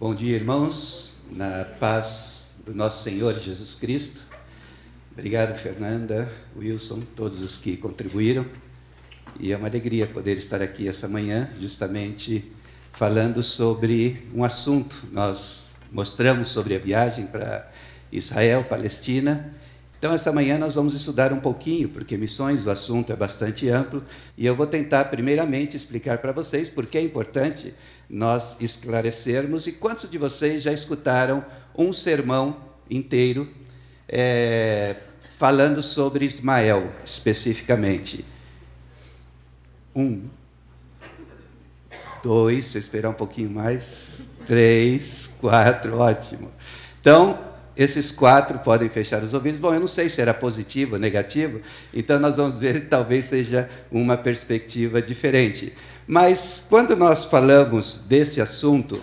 Bom dia, irmãos, na paz do nosso Senhor Jesus Cristo. Obrigado, Fernanda, Wilson, todos os que contribuíram. E é uma alegria poder estar aqui essa manhã, justamente falando sobre um assunto. Nós mostramos sobre a viagem para Israel, Palestina. Então, essa manhã nós vamos estudar um pouquinho, porque missões, o assunto é bastante amplo, e eu vou tentar, primeiramente, explicar para vocês por que é importante nós esclarecermos e quantos de vocês já escutaram um sermão inteiro é, falando sobre Ismael, especificamente. Um, dois, se esperar um pouquinho mais, três, quatro, ótimo. Então, esses quatro podem fechar os ouvidos. Bom, eu não sei se era positivo ou negativo, então nós vamos ver que talvez seja uma perspectiva diferente. Mas quando nós falamos desse assunto,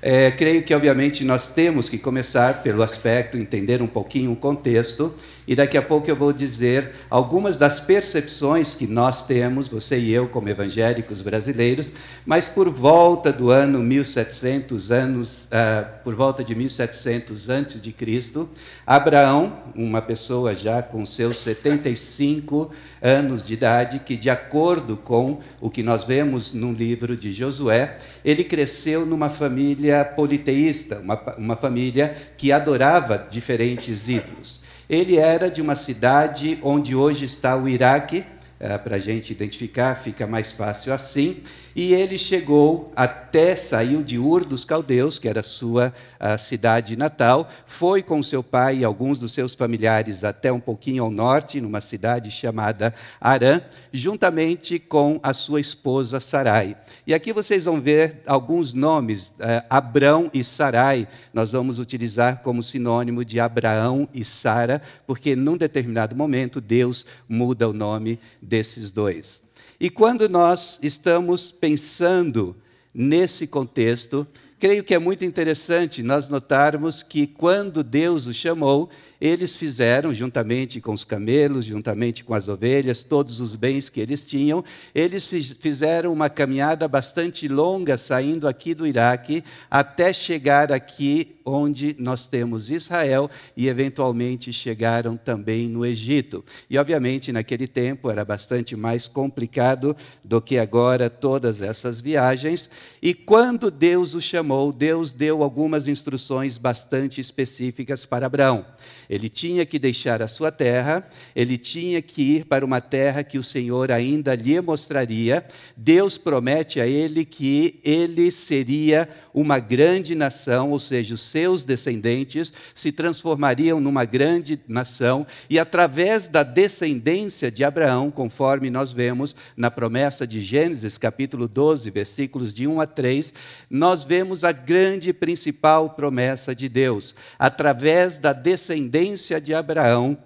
é, creio que, obviamente, nós temos que começar pelo aspecto, entender um pouquinho o contexto, e daqui a pouco eu vou dizer algumas das percepções que nós temos, você e eu, como evangélicos brasileiros, mas por volta do ano 1700, anos, uh, por volta de 1700 antes de Cristo, Abraão, uma pessoa já com seus 75 anos de idade, que, de acordo com o que nós vemos no livro de Josué, ele cresceu numa família politeísta, uma, uma família que adorava diferentes ídolos. Ele era de uma cidade onde hoje está o Iraque, é, para a gente identificar, fica mais fácil assim. E ele chegou até, saiu de Ur dos Caldeus, que era sua cidade natal, foi com seu pai e alguns dos seus familiares até um pouquinho ao norte, numa cidade chamada Arã, juntamente com a sua esposa Sarai. E aqui vocês vão ver alguns nomes, eh, Abrão e Sarai, nós vamos utilizar como sinônimo de Abraão e Sara, porque num determinado momento Deus muda o nome desses dois. E quando nós estamos pensando nesse contexto, creio que é muito interessante nós notarmos que quando Deus o chamou, eles fizeram, juntamente com os camelos, juntamente com as ovelhas, todos os bens que eles tinham, eles fizeram uma caminhada bastante longa, saindo aqui do Iraque, até chegar aqui onde nós temos Israel e, eventualmente, chegaram também no Egito. E, obviamente, naquele tempo era bastante mais complicado do que agora todas essas viagens. E quando Deus o chamou, Deus deu algumas instruções bastante específicas para Abraão. Ele tinha que deixar a sua terra, ele tinha que ir para uma terra que o Senhor ainda lhe mostraria. Deus promete a ele que ele seria uma grande nação, ou seja, os seus descendentes se transformariam numa grande nação, e através da descendência de Abraão, conforme nós vemos na promessa de Gênesis, capítulo 12, versículos de 1 a 3, nós vemos a grande principal promessa de Deus. Através da descendência descendência de Abraão,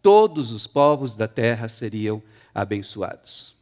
todos os povos da terra seriam abençoados.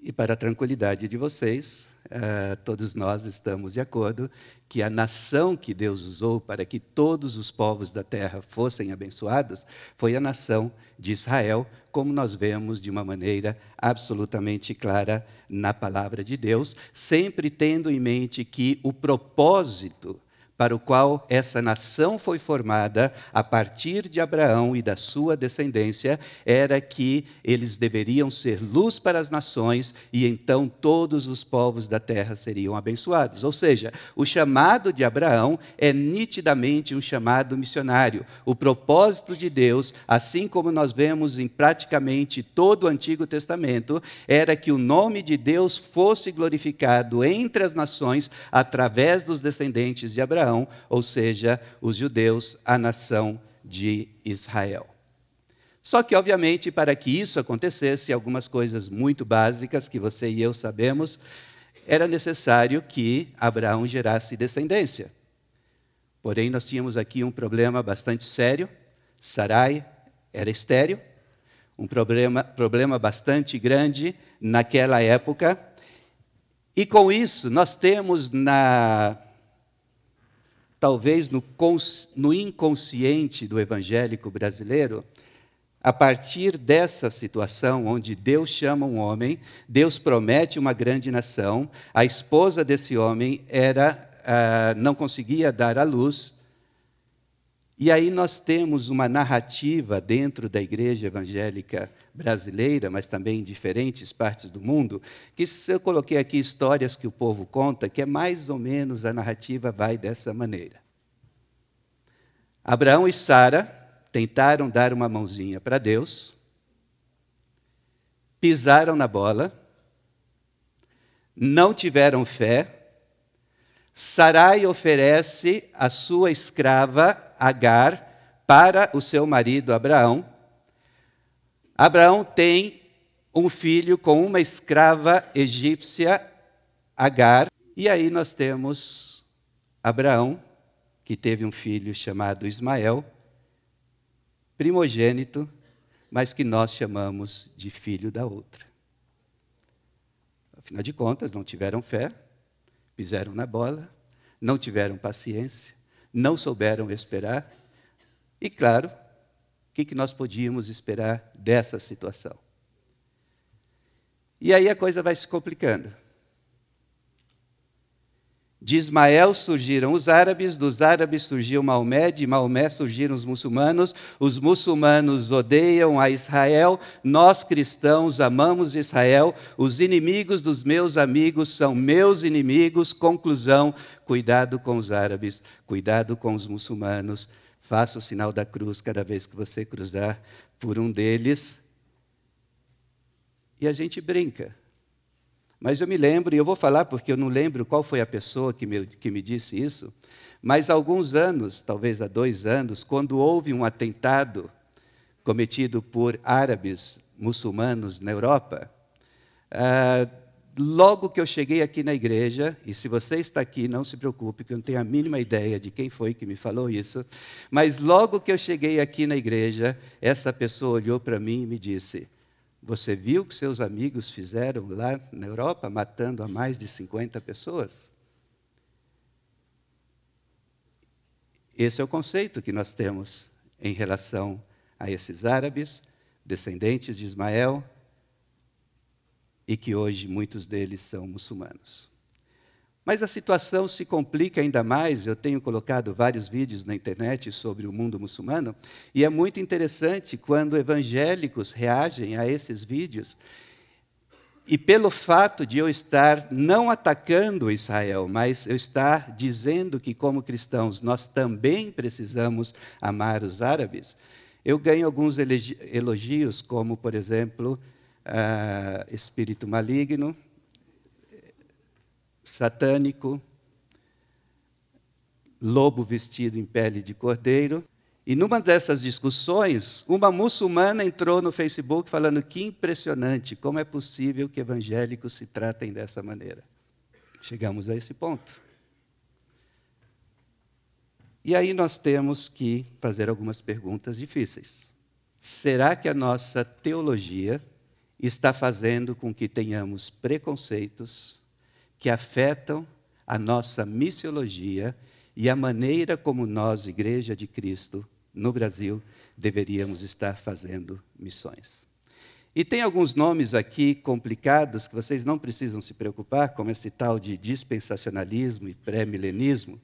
E para a tranquilidade de vocês, uh, todos nós estamos de acordo que a nação que Deus usou para que todos os povos da terra fossem abençoados foi a nação de Israel, como nós vemos de uma maneira absolutamente clara na palavra de Deus, sempre tendo em mente que o propósito para o qual essa nação foi formada a partir de Abraão e da sua descendência, era que eles deveriam ser luz para as nações e então todos os povos da terra seriam abençoados. Ou seja, o chamado de Abraão é nitidamente um chamado missionário. O propósito de Deus, assim como nós vemos em praticamente todo o Antigo Testamento, era que o nome de Deus fosse glorificado entre as nações através dos descendentes de Abraão Abraão, ou seja, os judeus, a nação de Israel. Só que, obviamente, para que isso acontecesse, algumas coisas muito básicas que você e eu sabemos, era necessário que Abraão gerasse descendência. Porém, nós tínhamos aqui um problema bastante sério. Sarai era estéril, um problema, problema bastante grande naquela época. E com isso, nós temos na talvez no, no inconsciente do evangélico brasileiro, a partir dessa situação, onde Deus chama um homem, Deus promete uma grande nação, a esposa desse homem era, uh, não conseguia dar à luz, e aí nós temos uma narrativa dentro da igreja evangélica brasileira, mas também em diferentes partes do mundo, que eu coloquei aqui histórias que o povo conta, que é mais ou menos a narrativa vai dessa maneira. Abraão e Sara tentaram dar uma mãozinha para Deus, pisaram na bola, não tiveram fé. Sarai oferece a sua escrava Agar para o seu marido Abraão. Abraão tem um filho com uma escrava egípcia, Agar, e aí nós temos Abraão, que teve um filho chamado Ismael, primogênito, mas que nós chamamos de filho da outra. Afinal de contas, não tiveram fé, pisaram na bola, não tiveram paciência, não souberam esperar. E, claro, que, que nós podíamos esperar dessa situação? E aí a coisa vai se complicando. De Ismael surgiram os árabes, dos árabes surgiu Maomé, de Maomé surgiram os muçulmanos, os muçulmanos odeiam a Israel, nós cristãos amamos Israel, os inimigos dos meus amigos são meus inimigos. Conclusão: cuidado com os árabes, cuidado com os muçulmanos, faça o sinal da cruz cada vez que você cruzar por um deles. E a gente brinca. Mas eu me lembro, e eu vou falar porque eu não lembro qual foi a pessoa que me, que me disse isso, mas há alguns anos, talvez há dois anos, quando houve um atentado cometido por árabes muçulmanos na Europa, ah, logo que eu cheguei aqui na igreja, e se você está aqui, não se preocupe, que eu não tenho a mínima ideia de quem foi que me falou isso, mas logo que eu cheguei aqui na igreja, essa pessoa olhou para mim e me disse: você viu o que seus amigos fizeram lá na Europa, matando a mais de 50 pessoas? Esse é o conceito que nós temos em relação a esses árabes, descendentes de Ismael, e que hoje muitos deles são muçulmanos. Mas a situação se complica ainda mais. Eu tenho colocado vários vídeos na internet sobre o mundo muçulmano, e é muito interessante quando evangélicos reagem a esses vídeos. E pelo fato de eu estar não atacando Israel, mas eu estar dizendo que, como cristãos, nós também precisamos amar os árabes, eu ganho alguns elogios, como, por exemplo, uh, espírito maligno, satânico, lobo vestido em pele de cordeiro. E numa dessas discussões, uma muçulmana entrou no Facebook falando que impressionante, como é possível que evangélicos se tratem dessa maneira. Chegamos a esse ponto. E aí nós temos que fazer algumas perguntas difíceis. Será que a nossa teologia está fazendo com que tenhamos preconceitos, que afetam a nossa missiologia e a maneira como nós, Igreja de Cristo, no Brasil, deveríamos estar fazendo missões. E tem alguns nomes aqui complicados que vocês não precisam se preocupar, como esse tal de dispensacionalismo e pré-milenismo,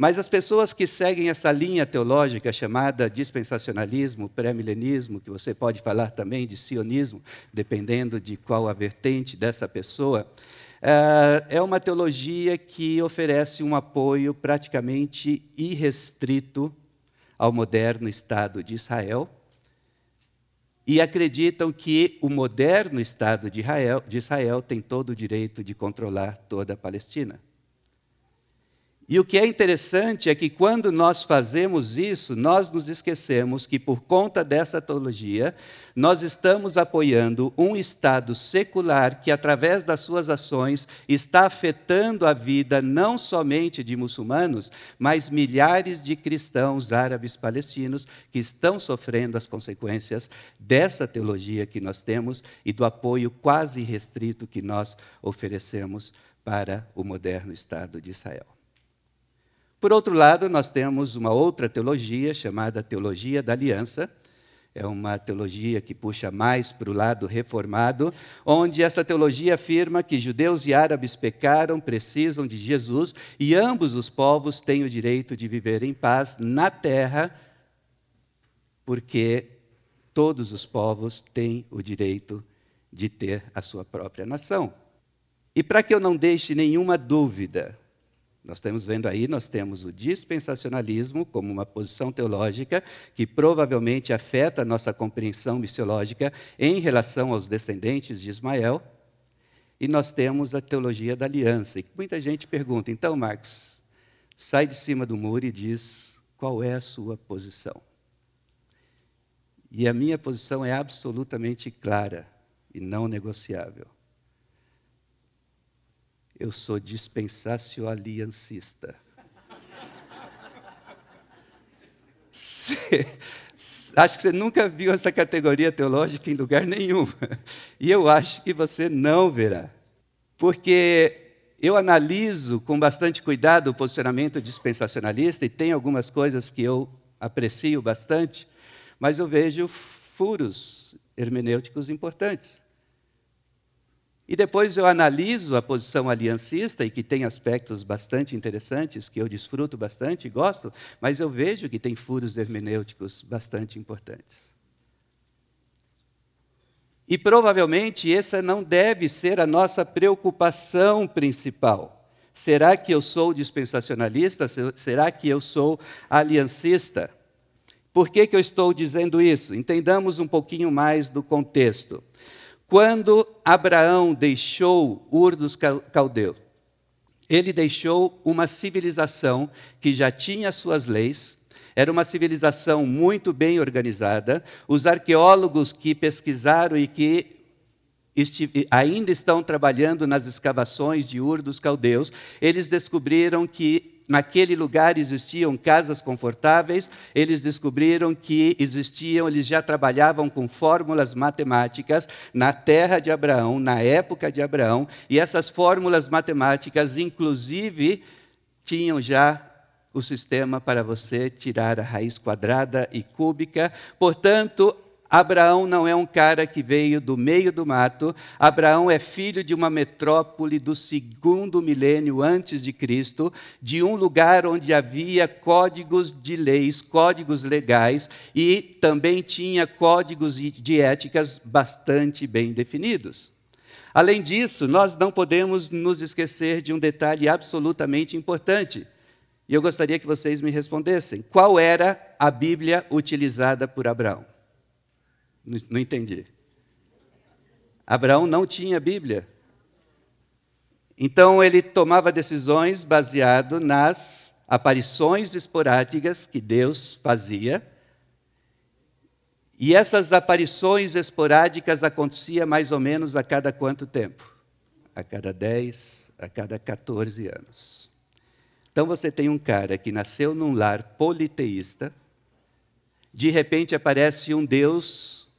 mas as pessoas que seguem essa linha teológica chamada dispensacionalismo, pré-milenismo, que você pode falar também de sionismo, dependendo de qual a vertente dessa pessoa, é, é uma teologia que oferece um apoio praticamente irrestrito ao moderno Estado de Israel e acreditam que o moderno Estado de Israel, de Israel tem todo o direito de controlar toda a Palestina. E o que é interessante é que quando nós fazemos isso, nós nos esquecemos que, por conta dessa teologia, nós estamos apoiando um Estado secular que, através das suas ações, está afetando a vida não somente de muçulmanos, mas milhares de cristãos árabes palestinos que estão sofrendo as consequências dessa teologia que nós temos e do apoio quase restrito que nós oferecemos para o moderno Estado de Israel. Por outro lado, nós temos uma outra teologia chamada teologia da aliança, é uma teologia que puxa mais para o lado reformado, onde essa teologia afirma que judeus e árabes pecaram, precisam de Jesus e ambos os povos têm o direito de viver em paz na terra, porque todos os povos têm o direito de ter a sua própria nação. E para que eu não deixe nenhuma dúvida, nós estamos vendo aí, nós temos o dispensacionalismo como uma posição teológica que provavelmente afeta a nossa compreensão missiológica em relação aos descendentes de Ismael, e nós temos a teologia da aliança. E muita gente pergunta, então, Marcos, sai de cima do muro e diz qual é a sua posição. E a minha posição é absolutamente clara e não negociável. Eu sou dispensacionaliancista. acho que você nunca viu essa categoria teológica em lugar nenhum. E eu acho que você não verá. Porque eu analiso com bastante cuidado o posicionamento dispensacionalista e tem algumas coisas que eu aprecio bastante, mas eu vejo furos hermenêuticos importantes. E depois eu analiso a posição aliancista, e que tem aspectos bastante interessantes, que eu desfruto bastante e gosto, mas eu vejo que tem furos hermenêuticos bastante importantes. E provavelmente essa não deve ser a nossa preocupação principal. Será que eu sou dispensacionalista? Será que eu sou aliancista? Por que, que eu estou dizendo isso? Entendamos um pouquinho mais do contexto. Quando Abraão deixou Ur dos Caldeus, ele deixou uma civilização que já tinha suas leis, era uma civilização muito bem organizada. Os arqueólogos que pesquisaram e que ainda estão trabalhando nas escavações de Ur dos Caldeus, eles descobriram que naquele lugar existiam casas confortáveis, eles descobriram que existiam, eles já trabalhavam com fórmulas matemáticas na terra de Abraão, na época de Abraão, e essas fórmulas matemáticas, inclusive, tinham já o sistema para você tirar a raiz quadrada e cúbica. Portanto, Abraão não é um cara que veio do meio do mato. Abraão é filho de uma metrópole do segundo milênio antes de Cristo, de um lugar onde havia códigos de leis, códigos legais e também tinha códigos de éticas bastante bem definidos. Além disso, nós não podemos nos esquecer de um detalhe absolutamente importante. E eu gostaria que vocês me respondessem: qual era a Bíblia utilizada por Abraão? Não entendi. Abraão não tinha Bíblia. Então ele tomava decisões baseado nas aparições esporádicas que Deus fazia. E essas aparições esporádicas aconteciam mais ou menos a cada quanto tempo? A cada 10, a cada 14 anos. Então você tem um cara que nasceu num lar politeísta, de repente aparece um Deus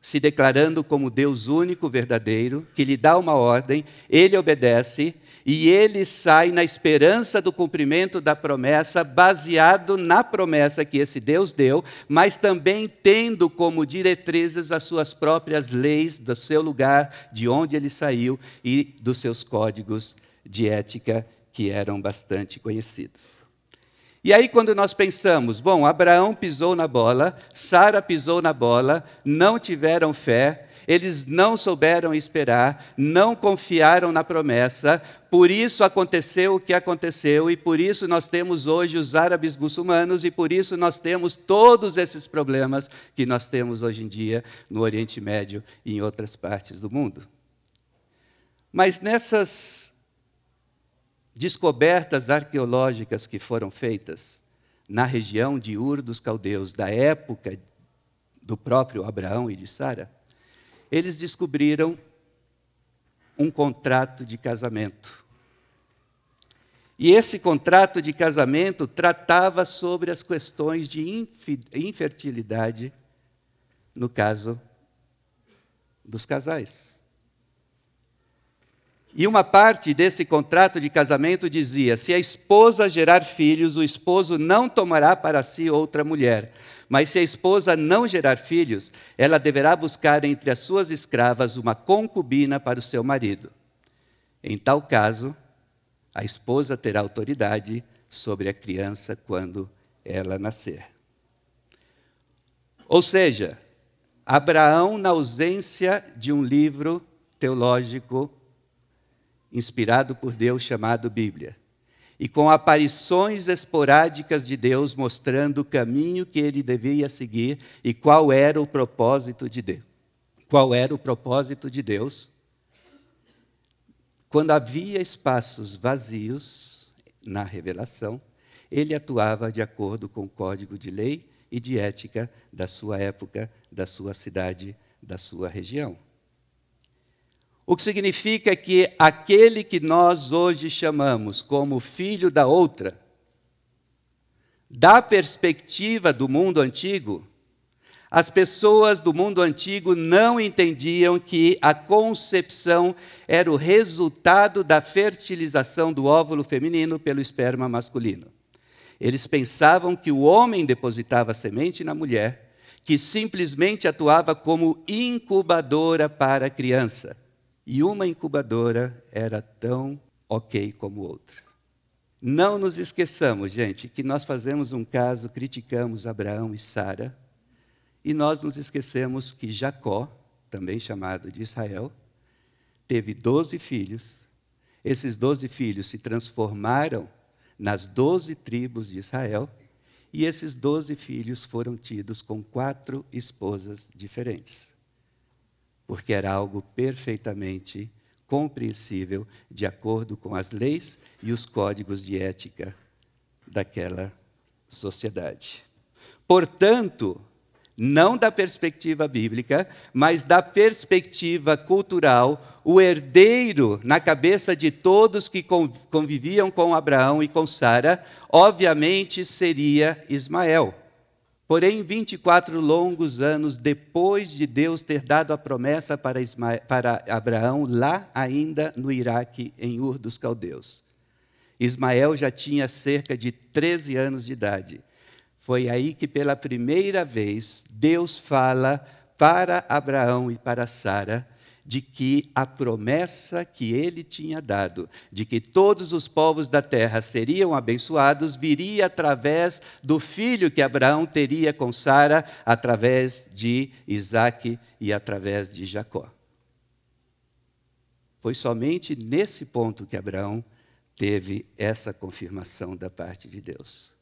se declarando como Deus único, verdadeiro, que lhe dá uma ordem, ele obedece e ele sai na esperança do cumprimento da promessa, baseado na promessa que esse Deus deu, mas também tendo como diretrizes as suas próprias leis do seu lugar, de onde ele saiu e dos seus códigos de ética que eram bastante conhecidos. E aí, quando nós pensamos, bom, Abraão pisou na bola, Sara pisou na bola, não tiveram fé, eles não souberam esperar, não confiaram na promessa, por isso aconteceu o que aconteceu, e por isso nós temos hoje os árabes muçulmanos, e por isso nós temos todos esses problemas que nós temos hoje em dia no Oriente Médio e em outras partes do mundo. Mas nessas descobertas arqueológicas que foram feitas na região de Ur dos Caldeus, da época do próprio Abraão e de Sara, eles descobriram um contrato de casamento. E esse contrato de casamento tratava sobre as questões de infertilidade, no caso dos casais. E uma parte desse contrato de casamento dizia: se a esposa gerar filhos, o esposo não tomará para si outra mulher. Mas se a esposa não gerar filhos, ela deverá buscar entre as suas escravas uma concubina para o seu marido. Em tal caso, a esposa terá autoridade sobre a criança quando ela nascer. Ou seja, Abraão, na ausência de um livro teológico inspirado por Deus chamado Bíblia, e com aparições esporádicas de Deus mostrando o caminho que ele devia seguir e qual era o propósito de Deus. Qual era o propósito de Deus? Quando havia espaços vazios na revelação, ele atuava de acordo com o código de lei e de ética da sua época, da sua cidade, da sua região. O que significa que aquele que nós hoje chamamos como filho da outra, da perspectiva do mundo antigo, as pessoas do mundo antigo não entendiam que a concepção era o resultado da fertilização do óvulo feminino pelo esperma masculino. Eles pensavam que o homem depositava semente na mulher, que simplesmente atuava como incubadora para a criança. E uma incubadora era tão ok como outra. Não nos esqueçamos, gente, que nós fazemos um caso, criticamos Abraão e Sara, e nós nos esquecemos que Jacó, também chamado de Israel, teve doze filhos. Esses doze filhos se transformaram nas doze tribos de Israel, e esses doze filhos foram tidos com quatro esposas diferentes porque era algo perfeitamente compreensível de acordo com as leis e os códigos de ética daquela sociedade. Portanto, não da perspectiva bíblica, mas da perspectiva cultural, o herdeiro na cabeça de todos que conviviam com Abraão e com Sara, obviamente seria Ismael. Porém, 24 longos anos depois de Deus ter dado a promessa para, para Abraão, lá ainda no Iraque, em Ur dos Caldeus. Ismael já tinha cerca de 13 anos de idade. Foi aí que, pela primeira vez, Deus fala para Abraão e para Sara de que a promessa que ele tinha dado, de que todos os povos da terra seriam abençoados, viria através do filho que Abraão teria com Sara, através de Isaac e através de Jacó. Foi somente nesse ponto que Abraão teve essa confirmação da parte de Deus.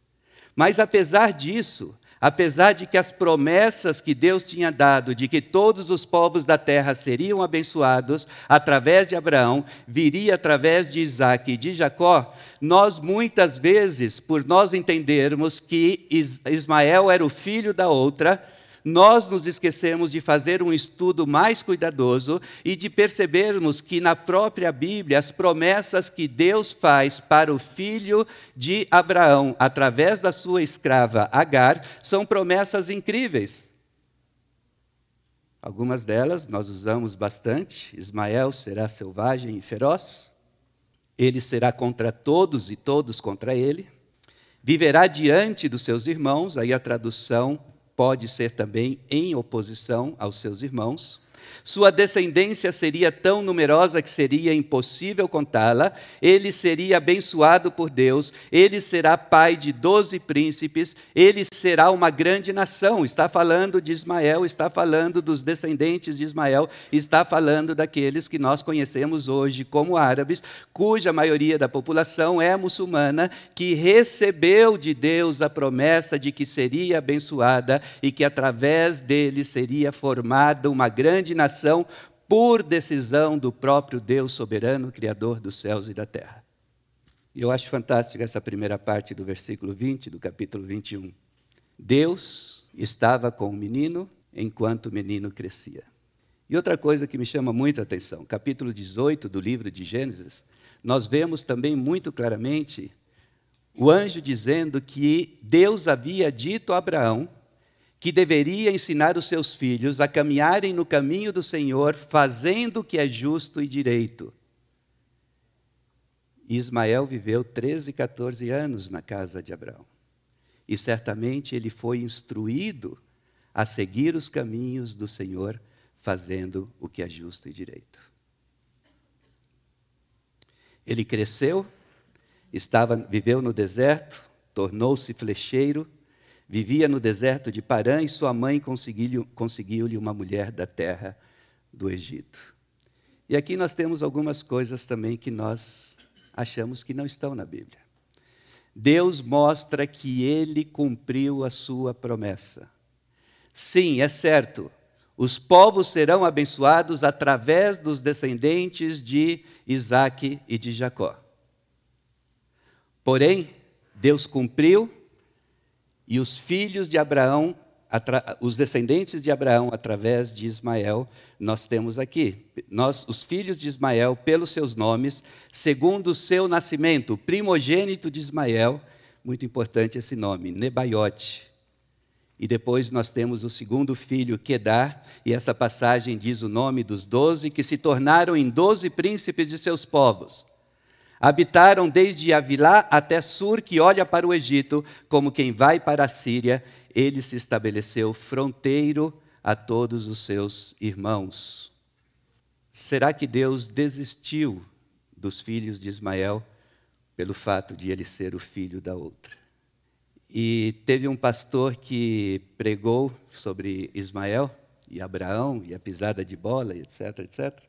Mas apesar disso, apesar de que as promessas que Deus tinha dado de que todos os povos da terra seriam abençoados através de Abraão, viria através de Isaac e de Jacó, nós muitas vezes, por nós entendermos que Ismael era o filho da outra, nós nos esquecemos de fazer um estudo mais cuidadoso e de percebermos que na própria Bíblia as promessas que Deus faz para o filho de Abraão através da sua escrava Agar são promessas incríveis. Algumas delas nós usamos bastante. Ismael será selvagem e feroz. Ele será contra todos e todos contra ele. Viverá diante dos seus irmãos, aí a tradução pode ser também em oposição aos seus irmãos. Sua descendência seria tão numerosa que seria impossível contá-la. Ele seria abençoado por Deus. Ele será pai de doze príncipes. Ele será uma grande nação. Está falando de Ismael, está falando dos descendentes de Ismael, está falando daqueles que nós conhecemos hoje como árabes, cuja maioria da população é muçulmana, que recebeu de Deus a promessa de que seria abençoada e que através dele seria formada uma grande nação por decisão do próprio Deus soberano, Criador dos céus e da terra. E eu acho fantástico essa primeira parte do versículo 20 do capítulo 21. Deus estava com o menino enquanto o menino crescia. E outra coisa que me chama muita atenção, capítulo 18 do livro de Gênesis, nós vemos também muito claramente o anjo dizendo que Deus havia dito a Abraão que deveria ensinar os seus filhos a caminharem no caminho do Senhor, fazendo o que é justo e direito. Ismael viveu 13, 14 anos na casa de Abraão. E certamente ele foi instruído a seguir os caminhos do Senhor, fazendo o que é justo e direito. Ele cresceu, estava, viveu no deserto, tornou-se flecheiro, vivia no deserto de Parã e sua mãe conseguiu-lhe conseguiu uma mulher da terra do Egito. E aqui nós temos algumas coisas também que nós achamos que não estão na Bíblia. Deus mostra que ele cumpriu a sua promessa. Sim, é certo, os povos serão abençoados através dos descendentes de Isaac e de Jacó. Porém, Deus cumpriu e os filhos de Abraão, os descendentes de Abraão através de Ismael, nós temos aqui. Nós, os filhos de Ismael, pelos seus nomes, segundo o seu nascimento, o primogênito de Ismael, muito importante esse nome, Nebaiote. E depois nós temos o segundo filho, Quedar, e essa passagem diz o nome dos doze que se tornaram em doze príncipes de seus povos. Habitaram desde Avilá até Sur, que olha para o Egito, como quem vai para a Síria. Ele se estabeleceu fronteiro a todos os seus irmãos. Será que Deus desistiu dos filhos de Ismael pelo fato de ele ser o filho da outra? E teve um pastor que pregou sobre Ismael e Abraão e a pisada de bola, etc, etc.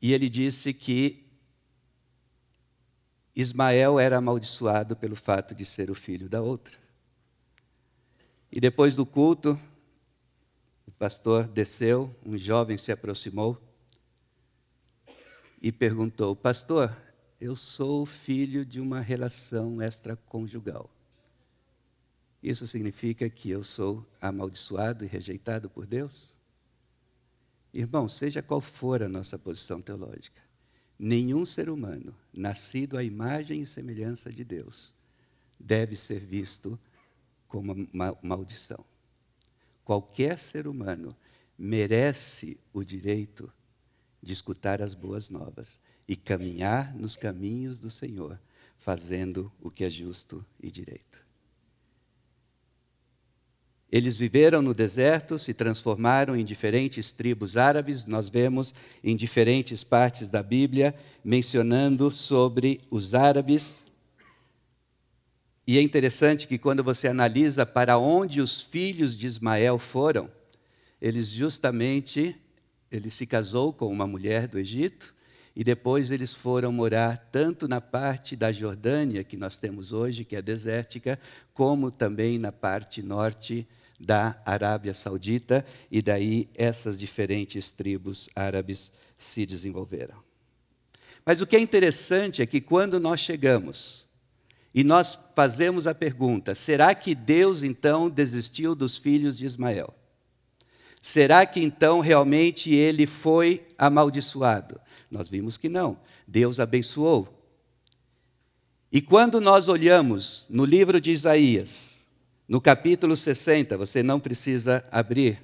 E ele disse que Ismael era amaldiçoado pelo fato de ser o filho da outra. E depois do culto, o pastor desceu, um jovem se aproximou e perguntou: Pastor, eu sou filho de uma relação extraconjugal. Isso significa que eu sou amaldiçoado e rejeitado por Deus? Irmão, seja qual for a nossa posição teológica, nenhum ser humano nascido à imagem e semelhança de Deus deve ser visto como uma maldição. Qualquer ser humano merece o direito de escutar as boas novas e caminhar nos caminhos do Senhor, fazendo o que é justo e direito. Eles viveram no deserto, se transformaram em diferentes tribos árabes. Nós vemos em diferentes partes da Bíblia mencionando sobre os árabes. E é interessante que quando você analisa para onde os filhos de Ismael foram, eles justamente ele se casou com uma mulher do Egito e depois eles foram morar tanto na parte da Jordânia que nós temos hoje, que é desértica, como também na parte norte da Arábia Saudita, e daí essas diferentes tribos árabes se desenvolveram. Mas o que é interessante é que quando nós chegamos e nós fazemos a pergunta: será que Deus então desistiu dos filhos de Ismael? Será que então realmente ele foi amaldiçoado? Nós vimos que não. Deus abençoou. E quando nós olhamos no livro de Isaías, no capítulo 60, você não precisa abrir.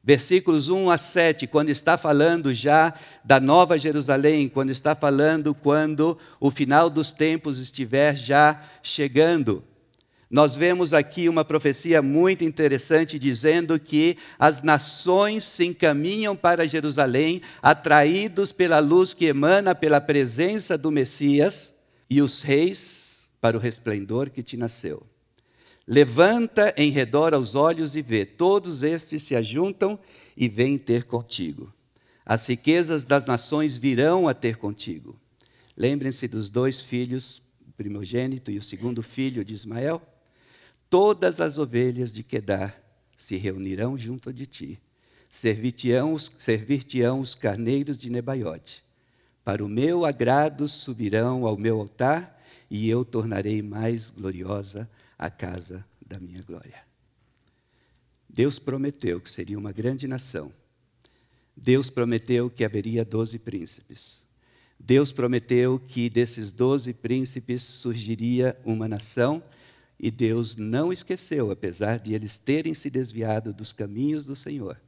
Versículos 1 a 7, quando está falando já da Nova Jerusalém, quando está falando quando o final dos tempos estiver já chegando. Nós vemos aqui uma profecia muito interessante dizendo que as nações se encaminham para Jerusalém, atraídos pela luz que emana pela presença do Messias, e os reis para o resplendor que te nasceu. Levanta em redor aos olhos e vê, todos estes se ajuntam e vêm ter contigo. As riquezas das nações virão a ter contigo. Lembrem-se dos dois filhos, o primogênito e o segundo filho de Ismael. Todas as ovelhas de Quedar se reunirão junto de ti. Servir-te-ão os, servir os carneiros de Nebaiote. Para o meu agrado subirão ao meu altar, e eu tornarei mais gloriosa a casa da minha glória. Deus prometeu que seria uma grande nação. Deus prometeu que haveria doze príncipes. Deus prometeu que desses doze príncipes surgiria uma nação, e Deus não esqueceu, apesar de eles terem se desviado dos caminhos do Senhor.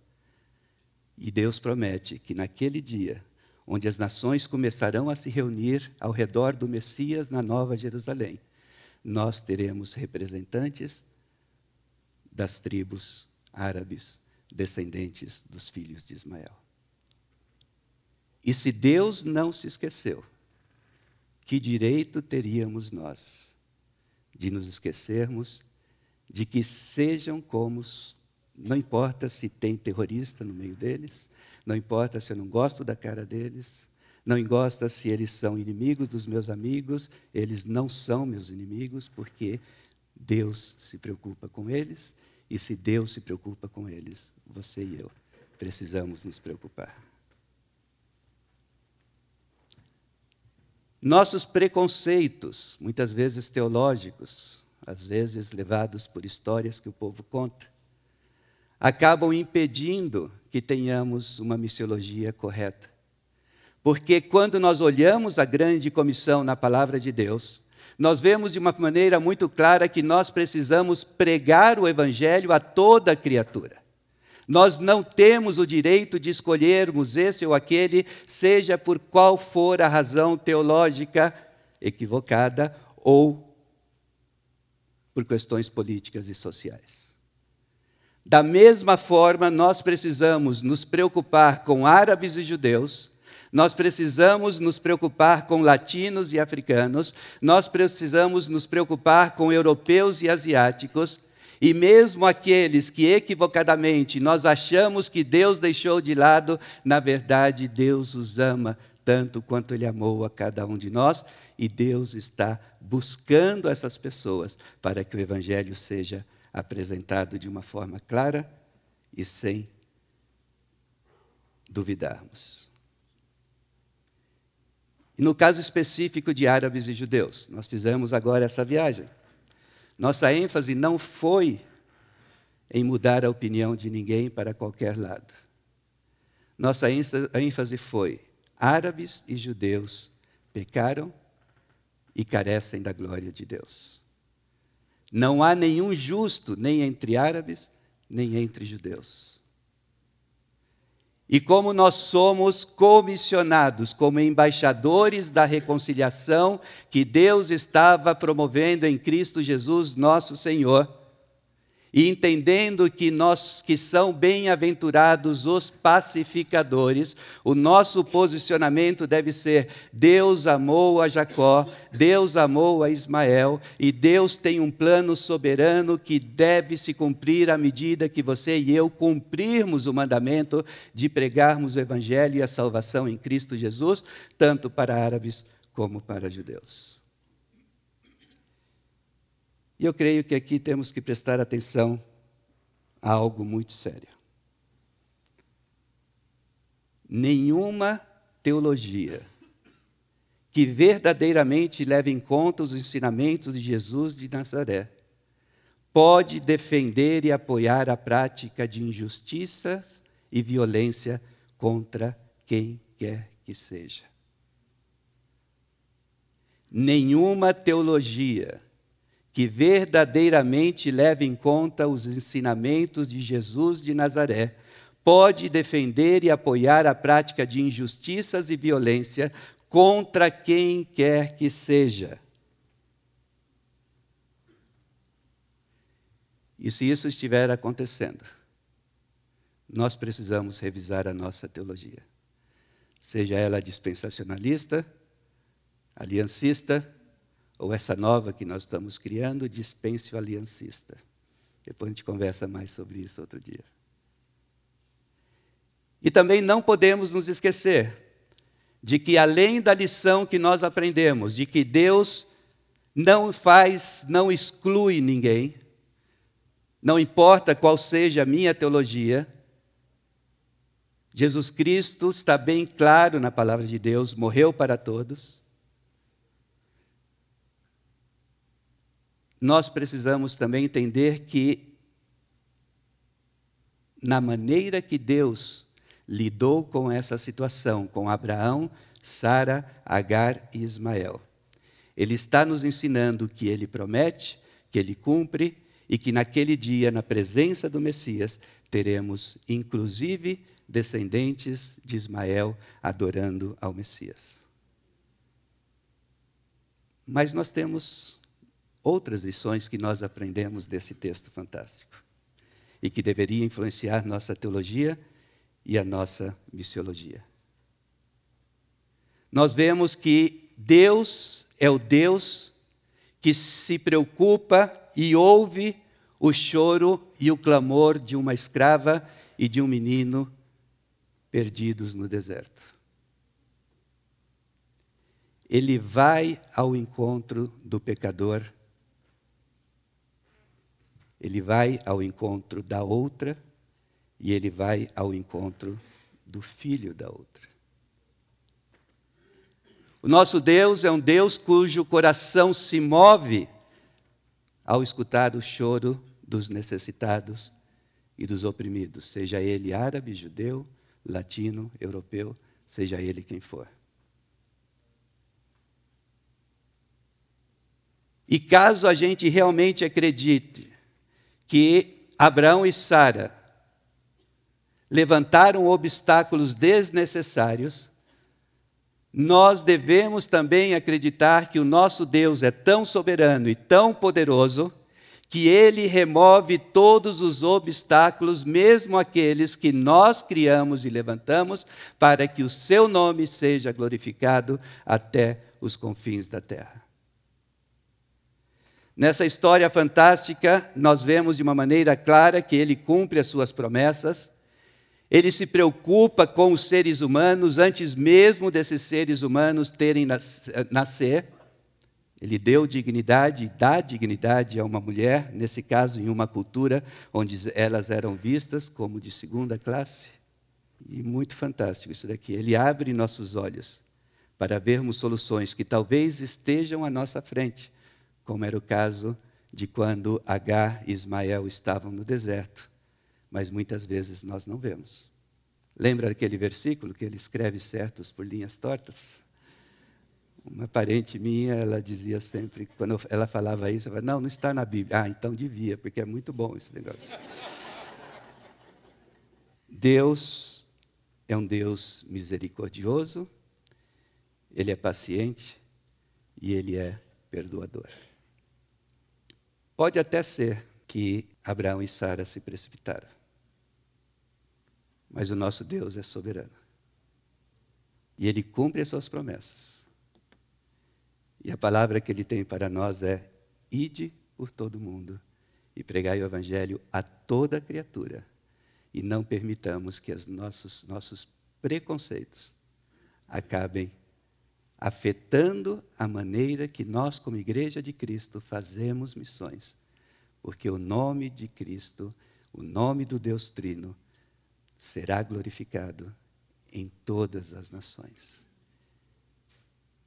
E Deus promete que naquele dia onde as nações começarão a se reunir ao redor do Messias na Nova Jerusalém. Nós teremos representantes das tribos árabes, descendentes dos filhos de Ismael. E se Deus não se esqueceu, que direito teríamos nós de nos esquecermos de que sejam como, não importa se tem terrorista no meio deles, não importa se eu não gosto da cara deles, não importa se eles são inimigos dos meus amigos, eles não são meus inimigos, porque Deus se preocupa com eles, e se Deus se preocupa com eles, você e eu precisamos nos preocupar. Nossos preconceitos, muitas vezes teológicos, às vezes levados por histórias que o povo conta, acabam impedindo que tenhamos uma missiologia correta. Porque quando nós olhamos a grande comissão na palavra de Deus, nós vemos de uma maneira muito clara que nós precisamos pregar o evangelho a toda criatura. Nós não temos o direito de escolhermos esse ou aquele, seja por qual for a razão teológica equivocada ou por questões políticas e sociais. Da mesma forma, nós precisamos nos preocupar com árabes e judeus, nós precisamos nos preocupar com latinos e africanos, nós precisamos nos preocupar com europeus e asiáticos, e mesmo aqueles que equivocadamente nós achamos que Deus deixou de lado, na verdade, Deus os ama tanto quanto Ele amou a cada um de nós, e Deus está buscando essas pessoas para que o Evangelho seja apresentado de uma forma clara e sem duvidarmos. E no caso específico de árabes e judeus, nós fizemos agora essa viagem. Nossa ênfase não foi em mudar a opinião de ninguém para qualquer lado. Nossa ênfase foi: árabes e judeus pecaram e carecem da glória de Deus. Não há nenhum justo, nem entre árabes, nem entre judeus. E como nós somos comissionados como embaixadores da reconciliação que Deus estava promovendo em Cristo Jesus, nosso Senhor, e entendendo que nós que são bem-aventurados os pacificadores, o nosso posicionamento deve ser: Deus amou a Jacó, Deus amou a Ismael, e Deus tem um plano soberano que deve se cumprir à medida que você e eu cumprirmos o mandamento de pregarmos o evangelho e a salvação em Cristo Jesus, tanto para árabes como para judeus. E eu creio que aqui temos que prestar atenção a algo muito sério. Nenhuma teologia que verdadeiramente leve em conta os ensinamentos de Jesus de Nazaré pode defender e apoiar a prática de injustiças e violência contra quem quer que seja. Nenhuma teologia que verdadeiramente leva em conta os ensinamentos de Jesus de Nazaré, pode defender e apoiar a prática de injustiças e violência contra quem quer que seja. E se isso estiver acontecendo, nós precisamos revisar a nossa teologia. Seja ela dispensacionalista, aliancista, ou essa nova que nós estamos criando, dispense o aliancista. Depois a gente conversa mais sobre isso outro dia. E também não podemos nos esquecer de que, além da lição que nós aprendemos, de que Deus não faz, não exclui ninguém, não importa qual seja a minha teologia, Jesus Cristo está bem claro na palavra de Deus, morreu para todos. Nós precisamos também entender que, na maneira que Deus lidou com essa situação, com Abraão, Sara, Agar e Ismael, Ele está nos ensinando que Ele promete, que Ele cumpre e que naquele dia, na presença do Messias, teremos inclusive descendentes de Ismael adorando ao Messias. Mas nós temos outras lições que nós aprendemos desse texto fantástico e que deveria influenciar nossa teologia e a nossa missiologia. Nós vemos que Deus é o Deus que se preocupa e ouve o choro e o clamor de uma escrava e de um menino perdidos no deserto. Ele vai ao encontro do pecador, ele vai ao encontro da outra e ele vai ao encontro do filho da outra. O nosso Deus é um Deus cujo coração se move ao escutar o choro dos necessitados e dos oprimidos, seja ele árabe, judeu, latino, europeu, seja ele quem for. E caso a gente realmente acredite que Abraão e Sara levantaram obstáculos desnecessários, nós devemos também acreditar que o nosso Deus é tão soberano e tão poderoso que ele remove todos os obstáculos, mesmo aqueles que nós criamos e levantamos, para que o seu nome seja glorificado até os confins da terra. Nessa história fantástica, nós vemos de uma maneira clara que ele cumpre as suas promessas, ele se preocupa com os seres humanos antes mesmo desses seres humanos terem nascer. Ele deu dignidade, dá dignidade a uma mulher, nesse caso em uma cultura onde elas eram vistas como de segunda classe. E muito fantástico isso daqui. Ele abre nossos olhos para vermos soluções que talvez estejam à nossa frente, como era o caso de quando Agar e Ismael estavam no deserto mas muitas vezes nós não vemos. Lembra aquele versículo que ele escreve certos por linhas tortas? Uma parente minha, ela dizia sempre, quando ela falava isso, ela falava, não, não está na Bíblia. Ah, então devia, porque é muito bom esse negócio. Deus é um Deus misericordioso, Ele é paciente e Ele é perdoador. Pode até ser que Abraão e Sara se precipitaram mas o nosso Deus é soberano. E ele cumpre as suas promessas. E a palavra que ele tem para nós é: ide por todo mundo e pregai o evangelho a toda criatura. E não permitamos que os nossos, nossos preconceitos acabem afetando a maneira que nós, como Igreja de Cristo, fazemos missões. Porque o nome de Cristo, o nome do Deus Trino, será glorificado em todas as nações.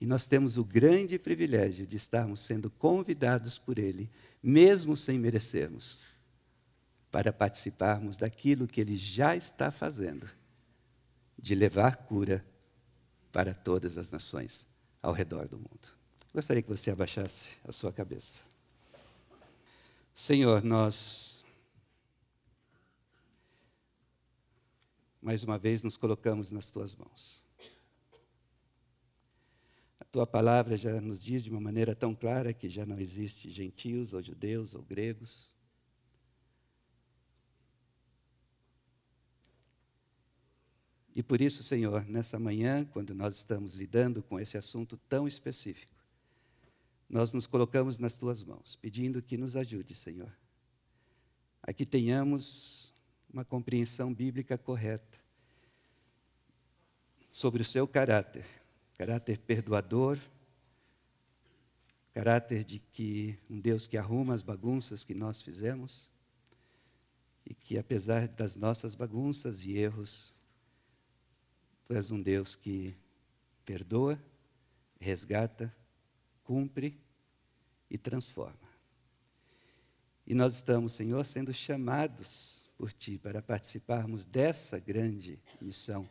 E nós temos o grande privilégio de estarmos sendo convidados por Ele, mesmo sem merecermos, para participarmos daquilo que Ele já está fazendo, de levar cura para todas as nações ao redor do mundo. Gostaria que você abaixasse a sua cabeça. Senhor, nós mais uma vez nos colocamos nas tuas mãos. A tua palavra já nos diz de uma maneira tão clara que já não existe gentios ou judeus ou gregos. E por isso, Senhor, nessa manhã, quando nós estamos lidando com esse assunto tão específico, nós nos colocamos nas tuas mãos, pedindo que nos ajude, Senhor, a que tenhamos uma compreensão bíblica correta sobre o seu caráter, caráter perdoador, caráter de que um Deus que arruma as bagunças que nós fizemos e que apesar das nossas bagunças e erros, tu és um Deus que perdoa, resgata, cumpre e transforma. E nós estamos, Senhor, sendo chamados por Ti para participarmos dessa grande missão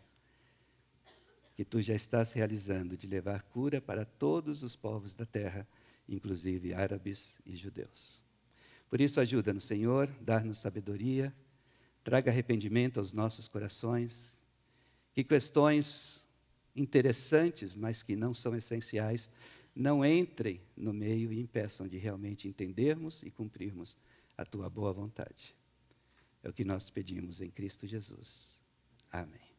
que Tu já estás realizando de levar cura para todos os povos da terra, inclusive árabes e judeus. Por isso, ajuda-nos, Senhor, dar-nos sabedoria, traga arrependimento aos nossos corações, Que questões interessantes, mas que não são essenciais, não entrem no meio e impeçam de realmente entendermos e cumprirmos a tua boa vontade. É o que nós pedimos em Cristo Jesus. Amém.